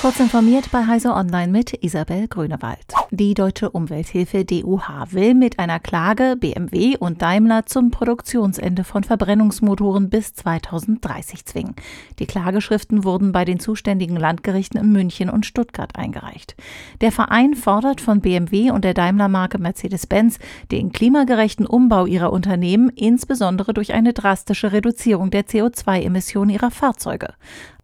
Kurz informiert bei Heise Online mit Isabel Grünewald. Die Deutsche Umwelthilfe DUH will mit einer Klage BMW und Daimler zum Produktionsende von Verbrennungsmotoren bis 2030 zwingen. Die Klageschriften wurden bei den zuständigen Landgerichten in München und Stuttgart eingereicht. Der Verein fordert von BMW und der Daimler-Marke Mercedes-Benz den klimagerechten Umbau ihrer Unternehmen, insbesondere durch eine drastische Reduzierung der CO2-Emissionen ihrer Fahrzeuge.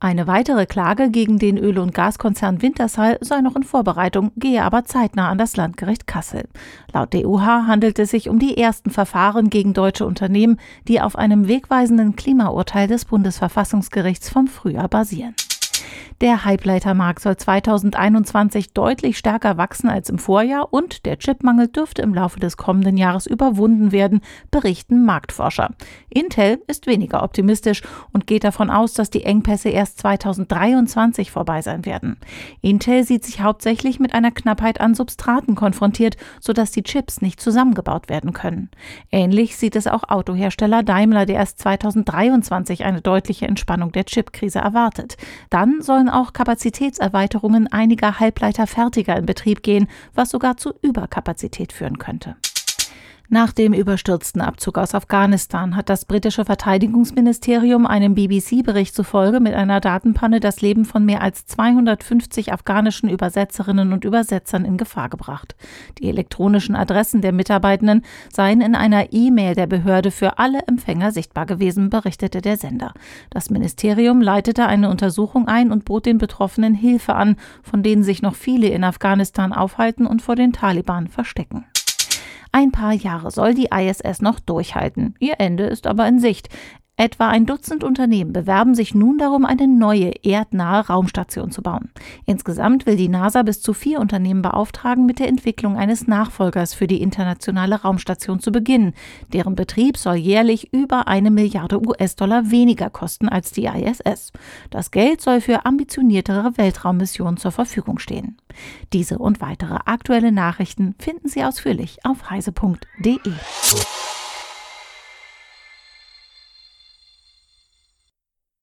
Eine weitere Klage gegen den Öl- und Gaskonzern Wintershall sei noch in Vorbereitung, gehe aber zeitnah an das Landgericht Kassel. Laut DUH handelt es sich um die ersten Verfahren gegen deutsche Unternehmen, die auf einem wegweisenden Klimaurteil des Bundesverfassungsgerichts vom Frühjahr basieren. Der Halbleitermarkt soll 2021 deutlich stärker wachsen als im Vorjahr und der Chipmangel dürfte im Laufe des kommenden Jahres überwunden werden, berichten Marktforscher. Intel ist weniger optimistisch und geht davon aus, dass die Engpässe erst 2023 vorbei sein werden. Intel sieht sich hauptsächlich mit einer Knappheit an Substraten konfrontiert, sodass die Chips nicht zusammengebaut werden können. Ähnlich sieht es auch Autohersteller Daimler, der erst 2023 eine deutliche Entspannung der Chipkrise erwartet. Dann sollen auch Kapazitätserweiterungen einiger Halbleiterfertiger in Betrieb gehen, was sogar zu Überkapazität führen könnte. Nach dem überstürzten Abzug aus Afghanistan hat das britische Verteidigungsministerium einem BBC-Bericht zufolge mit einer Datenpanne das Leben von mehr als 250 afghanischen Übersetzerinnen und Übersetzern in Gefahr gebracht. Die elektronischen Adressen der Mitarbeitenden seien in einer E-Mail der Behörde für alle Empfänger sichtbar gewesen, berichtete der Sender. Das Ministerium leitete eine Untersuchung ein und bot den Betroffenen Hilfe an, von denen sich noch viele in Afghanistan aufhalten und vor den Taliban verstecken. Ein paar Jahre soll die ISS noch durchhalten. Ihr Ende ist aber in Sicht. Etwa ein Dutzend Unternehmen bewerben sich nun darum, eine neue erdnahe Raumstation zu bauen. Insgesamt will die NASA bis zu vier Unternehmen beauftragen, mit der Entwicklung eines Nachfolgers für die internationale Raumstation zu beginnen. Deren Betrieb soll jährlich über eine Milliarde US-Dollar weniger kosten als die ISS. Das Geld soll für ambitioniertere Weltraummissionen zur Verfügung stehen. Diese und weitere aktuelle Nachrichten finden Sie ausführlich auf heise.de.